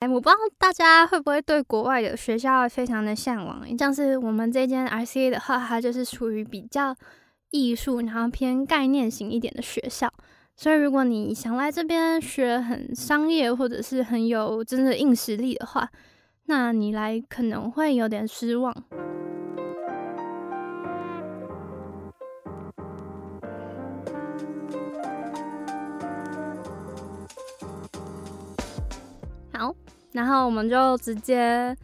哎，我不知道大家会不会对国外的学校非常的向往。像是我们这间 RCA 的话，它就是属于比较艺术，然后偏概念型一点的学校。所以如果你想来这边学很商业，或者是很有真的硬实力的话，那你来可能会有点失望。然后我们就直接，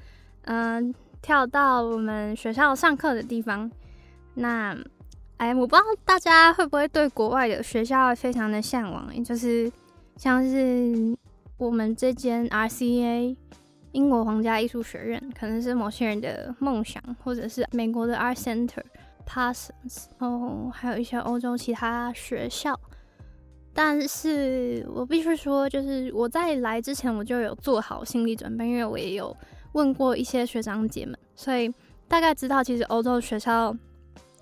嗯，跳到我们学校上课的地方。那，哎，我不知道大家会不会对国外的学校非常的向往，就是像是我们这间 RCA 英国皇家艺术学院，可能是某些人的梦想，或者是美国的 Art Center、Parsons，哦，还有一些欧洲其他学校。但是我必须说，就是我在来之前我就有做好心理准备，因为我也有问过一些学长姐们，所以大概知道其实欧洲学校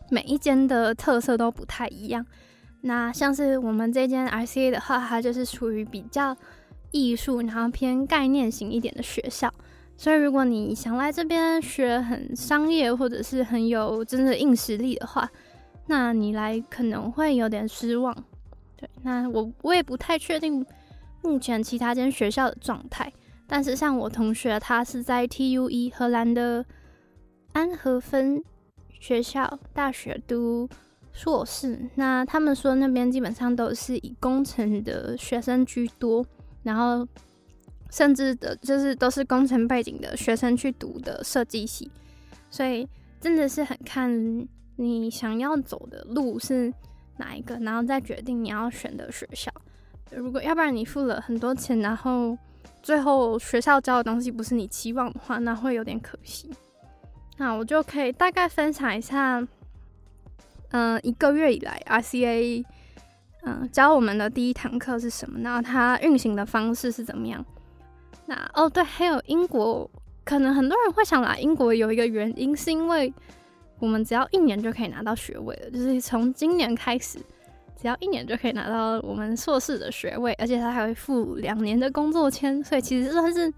每一间的特色都不太一样。那像是我们这间 RCA 的话，它就是属于比较艺术，然后偏概念型一点的学校。所以如果你想来这边学很商业，或者是很有真的硬实力的话，那你来可能会有点失望。那我我也不太确定目前其他间学校的状态，但是像我同学，他是在 TUE 荷兰的安和芬学校大学读硕士，那他们说那边基本上都是以工程的学生居多，然后甚至的就是都是工程背景的学生去读的设计系，所以真的是很看你想要走的路是。哪一个，然后再决定你要选的学校。如果要不然你付了很多钱，然后最后学校教的东西不是你期望的话，那会有点可惜。那我就可以大概分享一下，嗯，一个月以来 RCA 嗯教我们的第一堂课是什么，然后它运行的方式是怎么样。那哦对，还有英国，可能很多人会想来英国，有一个原因是因为。我们只要一年就可以拿到学位了，就是从今年开始，只要一年就可以拿到我们硕士的学位，而且他还会付两年的工作签，所以其实算是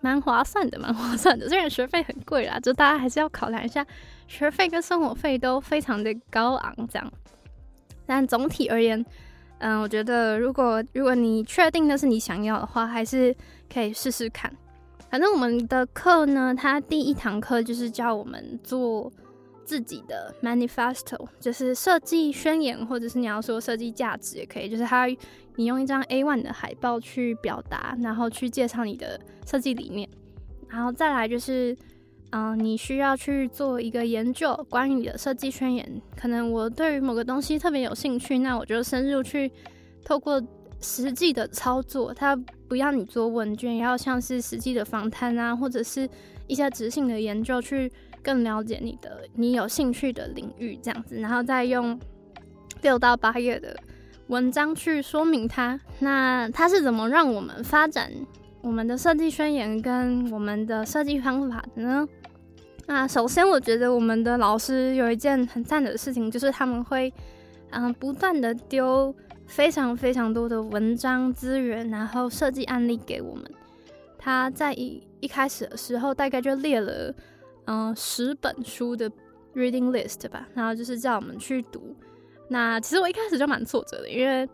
蛮划算的，蛮划算的。虽然学费很贵啦，就大家还是要考量一下，学费跟生活费都非常的高昂，这样。但总体而言，嗯，我觉得如果如果你确定那是你想要的话，还是可以试试看。反正我们的课呢，它第一堂课就是教我们做。自己的 manifesto 就是设计宣言，或者是你要说设计价值也可以。就是它，你用一张 A1 的海报去表达，然后去介绍你的设计理念。然后再来就是，嗯，你需要去做一个研究，关于你的设计宣言。可能我对于某个东西特别有兴趣，那我就深入去透过实际的操作。它不要你做问卷，要像是实际的访谈啊，或者是一些执行的研究去。更了解你的你有兴趣的领域，这样子，然后再用六到八页的文章去说明它。那它是怎么让我们发展我们的设计宣言跟我们的设计方法的呢？那首先，我觉得我们的老师有一件很赞的事情，就是他们会嗯不断的丢非常非常多的文章资源，然后设计案例给我们。他在一一开始的时候，大概就列了。嗯，十本书的 reading list 吧，然后就是叫我们去读。那其实我一开始就蛮挫折的，因为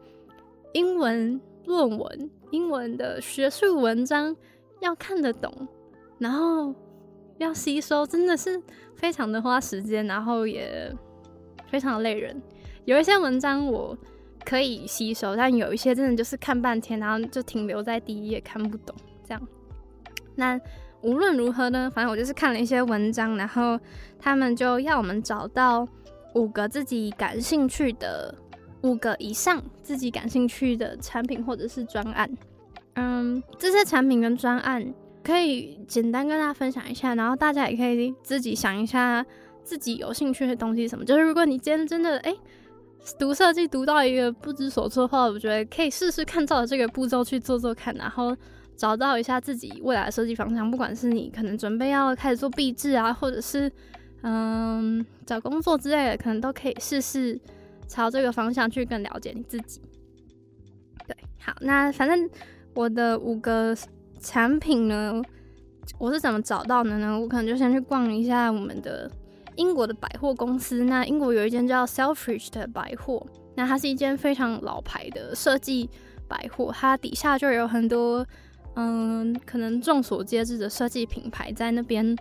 英文论文、英文的学术文章要看得懂，然后要吸收，真的是非常的花时间，然后也非常的累人。有一些文章我可以吸收，但有一些真的就是看半天，然后就停留在第一页看不懂这样。那无论如何呢，反正我就是看了一些文章，然后他们就要我们找到五个自己感兴趣的五个以上自己感兴趣的产品或者是专案。嗯，这些产品跟专案可以简单跟大家分享一下，然后大家也可以自己想一下自己有兴趣的东西什么。就是如果你今天真的哎读设计读到一个不知所措的话，我觉得可以试试看照着这个步骤去做做看，然后。找到一下自己未来的设计方向，不管是你可能准备要开始做壁纸啊，或者是嗯找工作之类的，可能都可以试试朝这个方向去更了解你自己。对，好，那反正我的五个产品呢，我是怎么找到的呢？我可能就先去逛一下我们的英国的百货公司。那英国有一间叫 Selfridge 的百货，那它是一间非常老牌的设计百货，它底下就有很多嗯，可能众所皆知的设计品牌在那边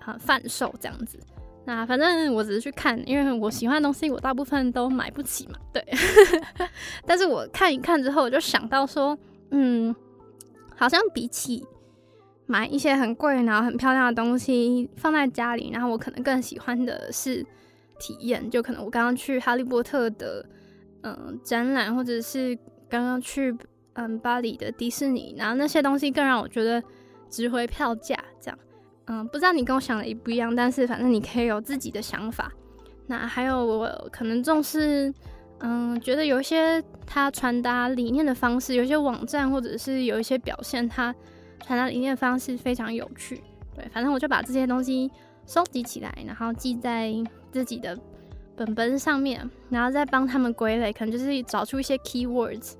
啊贩售这样子。那反正我只是去看，因为我喜欢的东西我大部分都买不起嘛，对。但是我看一看之后，我就想到说，嗯，好像比起买一些很贵然后很漂亮的东西放在家里，然后我可能更喜欢的是体验。就可能我刚刚去哈利波特的嗯展览，或者是刚刚去嗯巴黎的迪士尼，然后那些东西更让我觉得值回票价，这样。嗯，不知道你跟我想的一不一样，但是反正你可以有自己的想法。那还有我可能重视，嗯，觉得有一些他传达理念的方式，有一些网站或者是有一些表现，他传达理念的方式非常有趣。对，反正我就把这些东西收集起来，然后记在自己的本本上面，然后再帮他们归类，可能就是找出一些 keywords，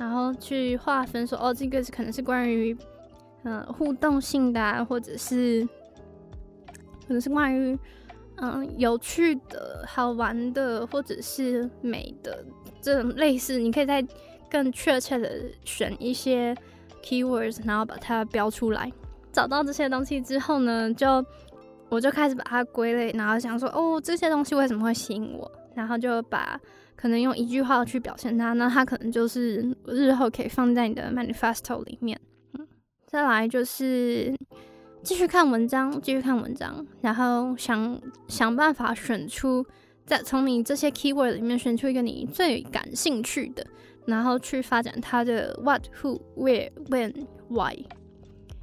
然后去划分说，哦，这个是可能是关于。嗯，互动性的，或者是可能是关于嗯有趣的、好玩的，或者是美的这种类似，你可以再更确切的选一些 keywords，然后把它标出来。找到这些东西之后呢，就我就开始把它归类，然后想说哦，这些东西为什么会吸引我？然后就把可能用一句话去表现它，那它可能就是日后可以放在你的 manifesto 里面。嗯再来就是继续看文章，继续看文章，然后想想办法选出，再从你这些 keyword 里面选出一个你最感兴趣的，然后去发展它的 what、who、where、when、why。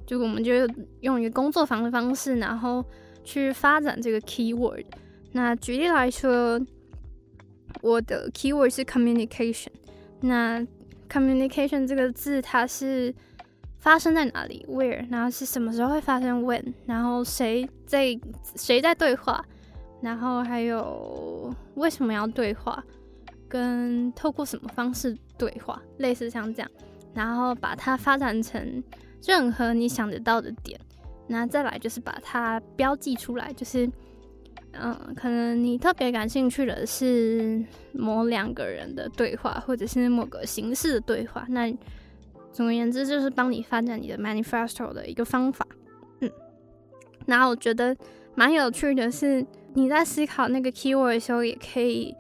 就我们就用一个工作坊的方式，然后去发展这个 keyword。那举例来说，我的 keyword 是 communication。那 communication 这个字，它是发生在哪里？Where？然后是什么时候会发生？When？然后谁在谁在对话？然后还有为什么要对话？跟透过什么方式对话？类似像这样，然后把它发展成任何你想得到的点。那再来就是把它标记出来，就是嗯，可能你特别感兴趣的是某两个人的对话，或者是某个形式的对话。那总而言之，就是帮你发展你的 manifesto 的一个方法。嗯，然后我觉得蛮有趣的是，你在思考那个 keyword 的时候，也可以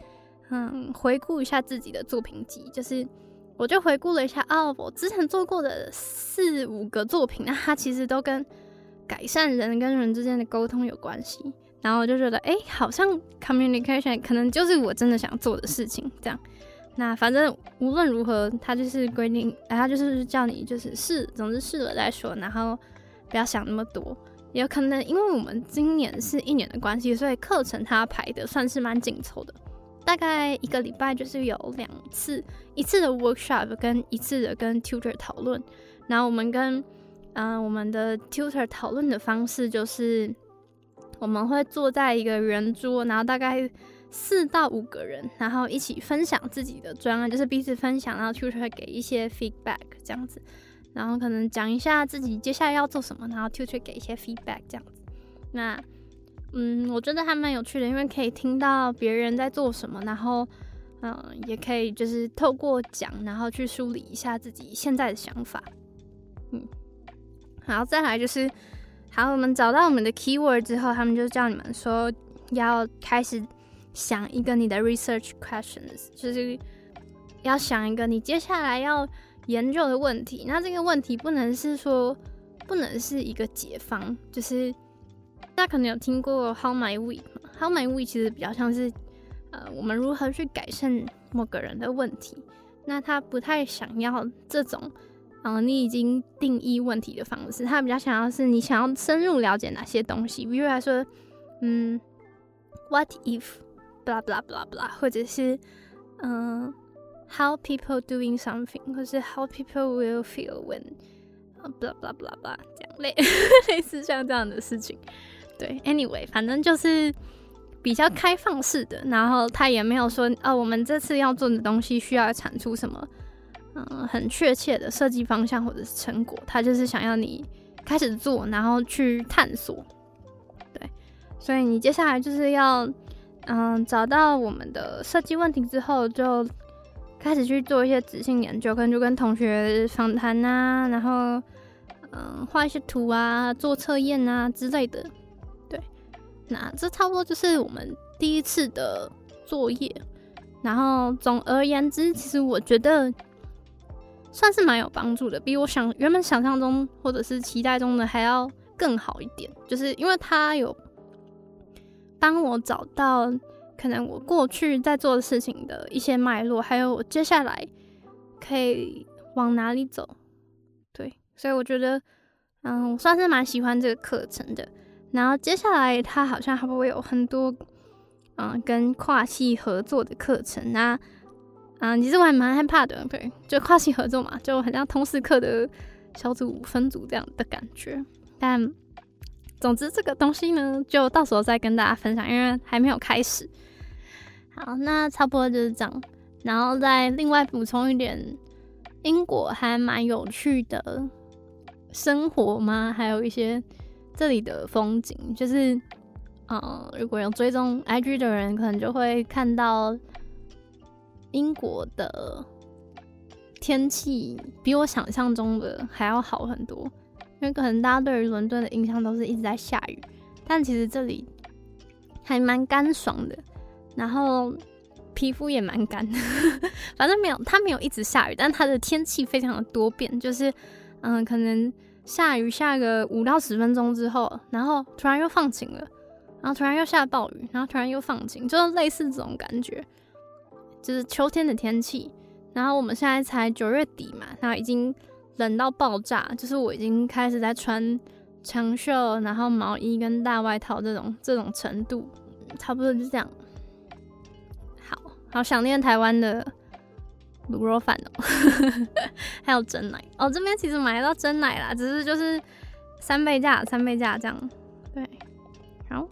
嗯回顾一下自己的作品集。就是我就回顾了一下，哦，我之前做过的四五个作品，那它其实都跟改善人跟人之间的沟通有关系。然后我就觉得，哎，好像 communication 可能就是我真的想做的事情，这样。那反正无论如何，他就是规定，他就是叫你就是试，总之试了再说，然后不要想那么多。也有可能因为我们今年是一年的关系，所以课程他排的算是蛮紧凑的，大概一个礼拜就是有两次，一次的 workshop 跟一次的跟 tutor 讨论。然后我们跟嗯我们的 tutor 讨论的方式就是，我们会坐在一个圆桌，然后大概。四到五个人，然后一起分享自己的专案，就是彼此分享，然后 tutor 会给一些 feedback 这样子，然后可能讲一下自己接下来要做什么，然后 tutor 给一些 feedback 这样子。那，嗯，我觉得还蛮有趣的，因为可以听到别人在做什么，然后，嗯，也可以就是透过讲，然后去梳理一下自己现在的想法。嗯，然后再来就是，好，我们找到我们的 keyword 之后，他们就叫你们说要开始。想一个你的 research questions，就是要想一个你接下来要研究的问题。那这个问题不能是说，不能是一个解方，就是大家可能有听过 How my week，How my week 其实比较像是呃，我们如何去改善某个人的问题。那他不太想要这种，嗯，你已经定义问题的方式，他比较想要是你想要深入了解哪些东西。比如来说，嗯，What if？blah blah blah blah，或者是嗯，how people doing something，或是 how people will feel when blah blah blah blah 这样类类似像这样的事情。对，anyway，反正就是比较开放式的，然后他也没有说哦，我们这次要做的东西需要产出什么嗯很确切的设计方向或者是成果，他就是想要你开始做，然后去探索。对，所以你接下来就是要嗯找到我们的设计问题之后，就开始去做一些执行研究，可能就跟同学访谈啊，然后嗯画一些图啊，做测验啊之类的。对，那这差不多就是我们第一次的作业。然后总而言之，其实我觉得算是蛮有帮助的，比我想原本想象中或者是期待中的还要更好一点。就是因为他有帮我找到可能我过去在做的事情的一些脉络，还有我接下来可以往哪里走。对，所以我觉得，嗯，我算是蛮喜欢这个课程的。然后接下来他好像还会有很多。嗯，跟跨系合作的课程啊，嗯，其实我还蛮害怕的，对，就跨系合作嘛，就很像通识课的小组分组这样的感觉。但总之这个东西呢，就到时候再跟大家分享，因为还没有开始。好，那差不多就是这样，然后再另外补充一点，英国还蛮有趣的生活吗？还有一些这里的风景，就是。嗯，如果有追踪 IG 的人，可能就会看到英国的天气比我想象中的还要好很多。因为可能大家对于伦敦的印象都是一直在下雨，但其实这里还蛮干爽的，然后皮肤也蛮干。反正没有，它没有一直下雨，但它的天气非常的多变，就是嗯，可能下雨下个五到十分钟之后，然后突然又放晴了。然后突然又下暴雨，然后突然又放晴，就是类似这种感觉，就是秋天的天气。然后我们现在才九月底嘛，然后已经冷到爆炸，就是我已经开始在穿长袖，然后毛衣跟大外套这种这种程度，差不多就这样。好好想念台湾的卤肉饭哦，还有真奶哦，这边其实买到真奶啦，只是就是三倍价，三倍价这样，对。好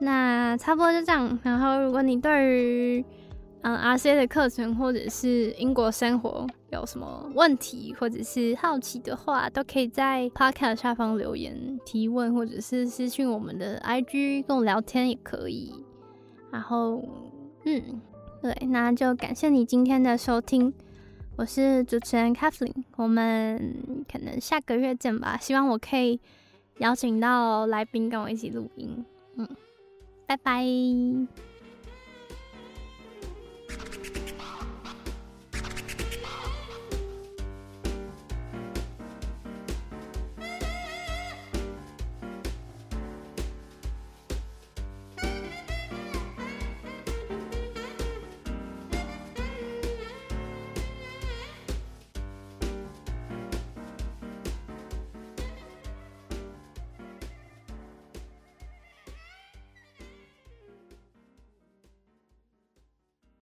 那差不多就这样。然后，如果你对于嗯，R C 的课程或者是英国生活有什么问题或者是好奇的话，都可以在 Podcast 下方留言提问，或者是私信我们的 IG 跟我聊天也可以。然后，嗯，对，那就感谢你今天的收听。我是主持人 Kathleen，我们可能下个月见吧。希望我可以邀请到来宾跟我一起录音。嗯。拜拜。